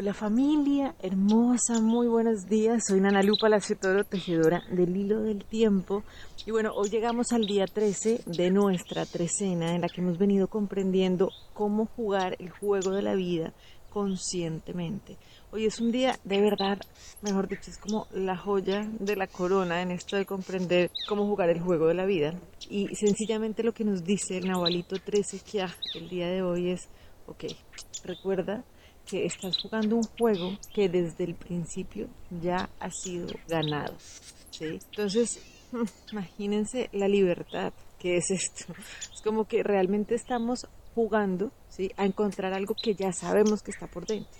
Hola familia hermosa, muy buenos días. Soy Nana Lupa, la Toro, tejedora del hilo del tiempo. Y bueno, hoy llegamos al día 13 de nuestra trecena en la que hemos venido comprendiendo cómo jugar el juego de la vida conscientemente. Hoy es un día de verdad, mejor dicho, es como la joya de la corona en esto de comprender cómo jugar el juego de la vida. Y sencillamente lo que nos dice el Nahualito 13 que el día de hoy es, ok, recuerda que estás jugando un juego que desde el principio ya ha sido ganado. ¿sí? Entonces, imagínense la libertad que es esto. Es como que realmente estamos jugando ¿sí? a encontrar algo que ya sabemos que está por dentro.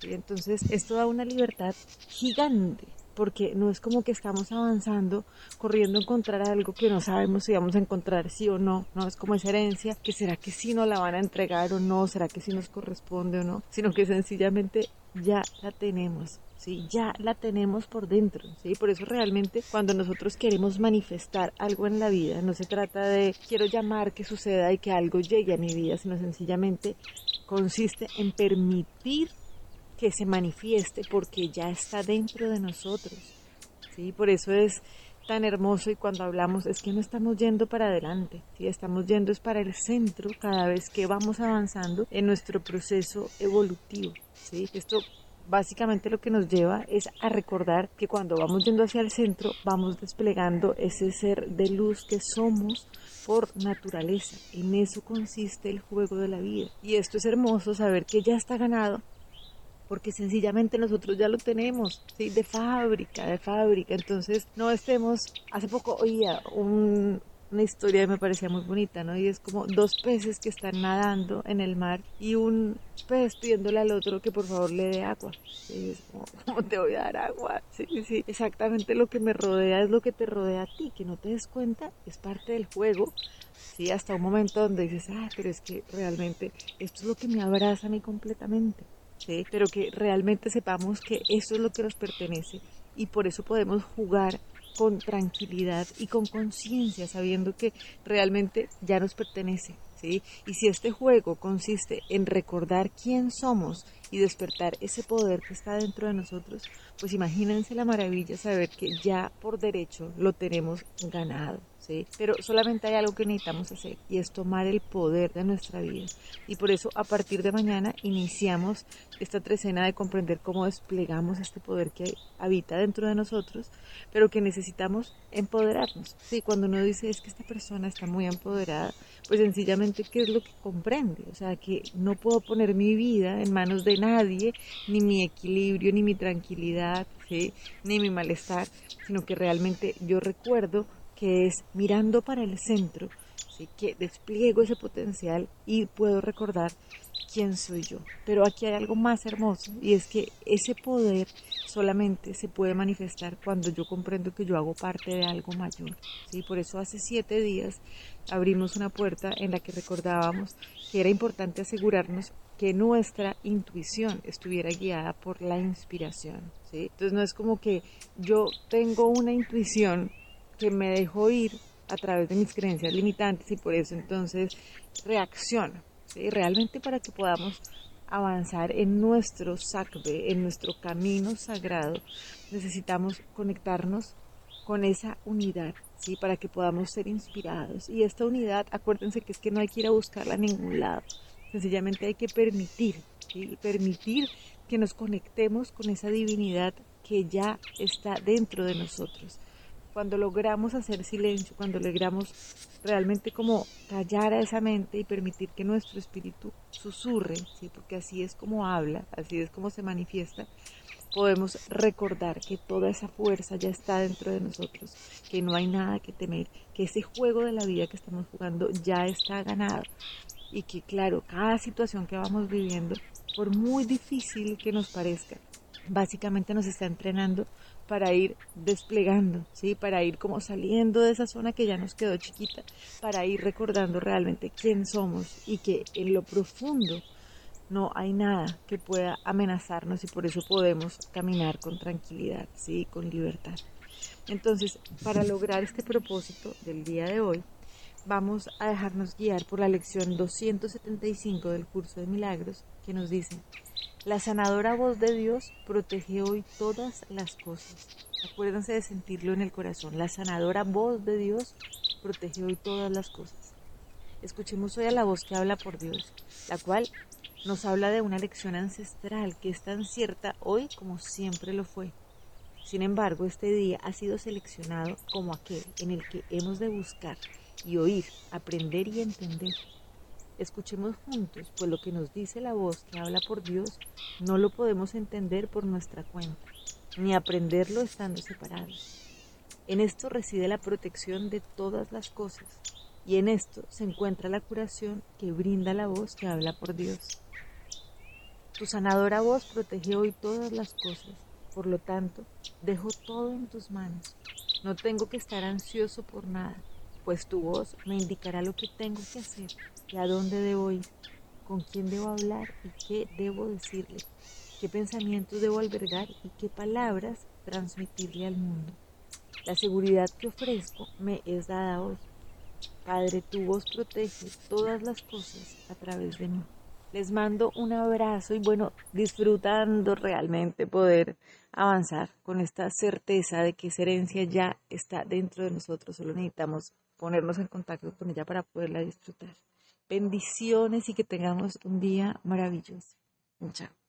¿sí? Entonces, esto da una libertad gigante porque no es como que estamos avanzando corriendo a encontrar algo que no sabemos si vamos a encontrar sí o no, no es como esa herencia que será que sí nos la van a entregar o no, será que sí nos corresponde o no, sino que sencillamente ya la tenemos. Sí, ya la tenemos por dentro, ¿sí? Por eso realmente cuando nosotros queremos manifestar algo en la vida, no se trata de quiero llamar que suceda y que algo llegue a mi vida, sino sencillamente consiste en permitir que se manifieste porque ya está dentro de nosotros. ¿sí? Por eso es tan hermoso y cuando hablamos es que no estamos yendo para adelante, ¿sí? estamos yendo es para el centro cada vez que vamos avanzando en nuestro proceso evolutivo. ¿sí? Esto básicamente lo que nos lleva es a recordar que cuando vamos yendo hacia el centro vamos desplegando ese ser de luz que somos por naturaleza. En eso consiste el juego de la vida. Y esto es hermoso saber que ya está ganado porque sencillamente nosotros ya lo tenemos, ¿sí? De fábrica, de fábrica. Entonces, no estemos, hace poco oía una historia que me parecía muy bonita, ¿no? Y es como dos peces que están nadando en el mar y un pez pidiéndole al otro que por favor le dé agua. Y es como, ¿cómo te voy a dar agua? Sí, sí, exactamente lo que me rodea es lo que te rodea a ti, que no te des cuenta, es parte del juego. Sí, hasta un momento donde dices, ah, pero es que realmente esto es lo que me abraza a mí completamente pero que realmente sepamos que eso es lo que nos pertenece y por eso podemos jugar con tranquilidad y con conciencia, sabiendo que realmente ya nos pertenece. ¿sí? Y si este juego consiste en recordar quién somos y despertar ese poder que está dentro de nosotros, pues imagínense la maravilla saber que ya por derecho lo tenemos ganado. Pero solamente hay algo que necesitamos hacer y es tomar el poder de nuestra vida. Y por eso a partir de mañana iniciamos esta trecena de comprender cómo desplegamos este poder que habita dentro de nosotros, pero que necesitamos empoderarnos. Sí, cuando uno dice es que esta persona está muy empoderada, pues sencillamente qué es lo que comprende, o sea, que no puedo poner mi vida en manos de nadie, ni mi equilibrio, ni mi tranquilidad, ni mi malestar, sino que realmente yo recuerdo que es mirando para el centro, ¿sí? que despliego ese potencial y puedo recordar quién soy yo. Pero aquí hay algo más hermoso y es que ese poder solamente se puede manifestar cuando yo comprendo que yo hago parte de algo mayor. ¿sí? Por eso hace siete días abrimos una puerta en la que recordábamos que era importante asegurarnos que nuestra intuición estuviera guiada por la inspiración. ¿sí? Entonces no es como que yo tengo una intuición que me dejo ir a través de mis creencias limitantes y por eso entonces reacciono. Realmente para que podamos avanzar en nuestro sacbe, en nuestro camino sagrado, necesitamos conectarnos con esa unidad, ¿sí? Para que podamos ser inspirados. Y esta unidad, acuérdense que es que no hay que ir a buscarla a ningún lado. Sencillamente hay que permitir, Permitir que nos conectemos con esa divinidad que ya está dentro de nosotros cuando logramos hacer silencio, cuando logramos realmente como callar a esa mente y permitir que nuestro espíritu susurre, porque así es como habla, así es como se manifiesta, podemos recordar que toda esa fuerza ya está dentro de nosotros, que no hay nada que temer, que ese juego de la vida que estamos jugando ya está ganado y que claro, cada situación que vamos viviendo, por muy difícil que nos parezca, básicamente nos está entrenando para ir desplegando, ¿sí? Para ir como saliendo de esa zona que ya nos quedó chiquita, para ir recordando realmente quién somos y que en lo profundo no hay nada que pueda amenazarnos y por eso podemos caminar con tranquilidad, ¿sí? Con libertad. Entonces, para lograr este propósito del día de hoy, vamos a dejarnos guiar por la lección 275 del curso de milagros que nos dice, La sanadora voz de Dios protege hoy todas las cosas. Acuérdense de sentirlo en el corazón. La sanadora voz de Dios protege hoy todas las cosas. Escuchemos hoy a la voz que habla por Dios, la cual nos habla de una lección ancestral que es tan cierta hoy como siempre lo fue. Sin embargo, este día ha sido seleccionado como aquel en el que hemos de buscar y oír, aprender y entender. Escuchemos juntos, pues lo que nos dice la voz que habla por Dios no lo podemos entender por nuestra cuenta, ni aprenderlo estando separados. En esto reside la protección de todas las cosas, y en esto se encuentra la curación que brinda la voz que habla por Dios. Tu sanadora voz protege hoy todas las cosas, por lo tanto, dejo todo en tus manos. No tengo que estar ansioso por nada, pues tu voz me indicará lo que tengo que hacer y a dónde debo ir, con quién debo hablar y qué debo decirle, qué pensamientos debo albergar y qué palabras transmitirle al mundo. La seguridad que ofrezco me es dada hoy. Padre, tu voz protege todas las cosas a través de mí. Les mando un abrazo y bueno, disfrutando realmente poder avanzar con esta certeza de que esa herencia ya está dentro de nosotros, solo necesitamos ponernos en contacto con ella para poderla disfrutar. Bendiciones y que tengamos un día maravilloso. Chao.